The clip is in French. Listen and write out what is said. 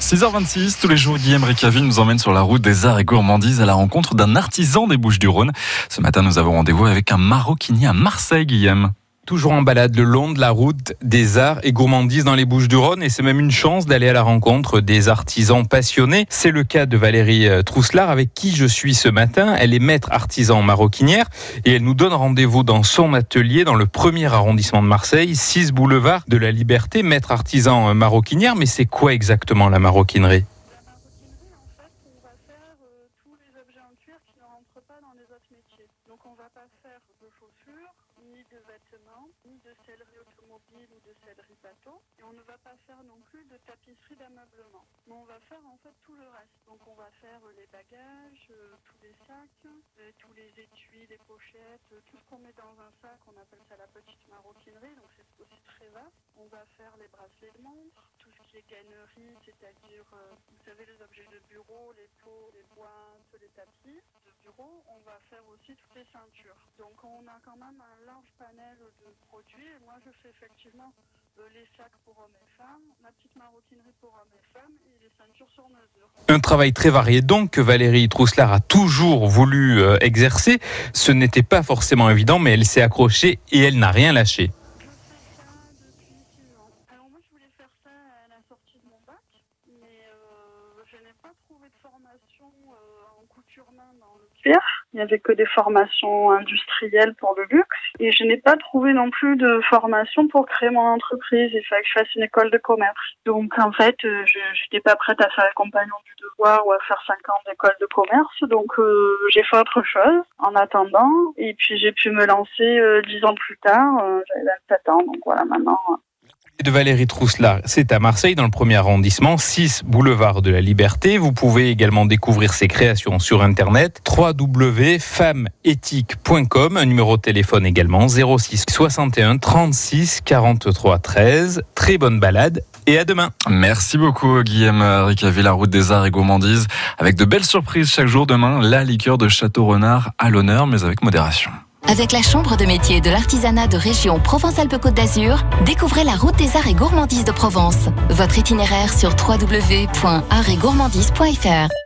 6h26, tous les jours, Guillaume Ricaville nous emmène sur la route des arts et gourmandises à la rencontre d'un artisan des Bouches-du-Rhône. Ce matin, nous avons rendez-vous avec un maroquinier à Marseille, Guillaume toujours en balade le long de la route des arts et gourmandises dans les Bouches-du-Rhône et c'est même une chance d'aller à la rencontre des artisans passionnés. C'est le cas de Valérie euh, Trousselard avec qui je suis ce matin. Elle est maître artisan maroquinière et elle nous donne rendez-vous dans son atelier dans le premier arrondissement de Marseille, 6 boulevard de la Liberté, maître artisan euh, maroquinière. Mais c'est quoi exactement la maroquinerie? Donc on va pas faire de chaussures, ni de vêtements, ni de sellerie automobile ou de sellerie bateau. Et on ne va pas faire non plus de tapisserie d'ameublement. Mais on va faire en fait tout le reste. Donc on va faire les bagages, euh, tous les sacs, euh, tous les étuis, les pochettes, euh, tout ce qu'on met dans un sac, on appelle ça la petite maroquinerie, donc c'est aussi très vaste. On va faire les bracelets de montre, tout ce qui est gagnerie, c'est-à-dire, vous savez, les objets de bureau, les pots, les boîtes, les tapis de bureau. On va faire aussi toutes les ceintures. Donc on a quand même un large panel de produits. Et moi, je fais effectivement euh, les sacs pour hommes et femmes, ma petite maroquinerie pour hommes et femmes et les ceintures sur mesure. Un travail très varié donc que Valérie Trousselard a toujours voulu euh, exercer. Ce n'était pas forcément évident, mais elle s'est accrochée et elle n'a rien lâché. Je mais euh, n'ai pas trouvé de formation en couture main dans le cuir. Il n'y avait que des formations industrielles pour le luxe. Et je n'ai pas trouvé non plus de formation pour créer mon entreprise. Il fallait que je fasse une école de commerce. Donc en fait, euh, je n'étais pas prête à faire le compagnon du devoir ou à faire 5 ans d'école de commerce. Donc euh, j'ai fait autre chose en attendant. Et puis j'ai pu me lancer euh, 10 ans plus tard. Euh, J'avais 27 ans. Donc voilà, maintenant de Valérie Trousselard, c'est à Marseille, dans le premier arrondissement, 6 boulevard de la Liberté. Vous pouvez également découvrir ses créations sur Internet, www.femmeethique.com, un numéro de téléphone également, 06 61 36 43 13. Très bonne balade et à demain. Merci beaucoup Guillaume Ricaville, la route des arts et gourmandises, avec de belles surprises chaque jour. Demain, la liqueur de Château Renard à l'honneur, mais avec modération. Avec la Chambre de métier de l'artisanat de région Provence-Alpes-Côte d'Azur, découvrez la route des arts et gourmandises de Provence. Votre itinéraire sur www.artsetgourmandise.fr.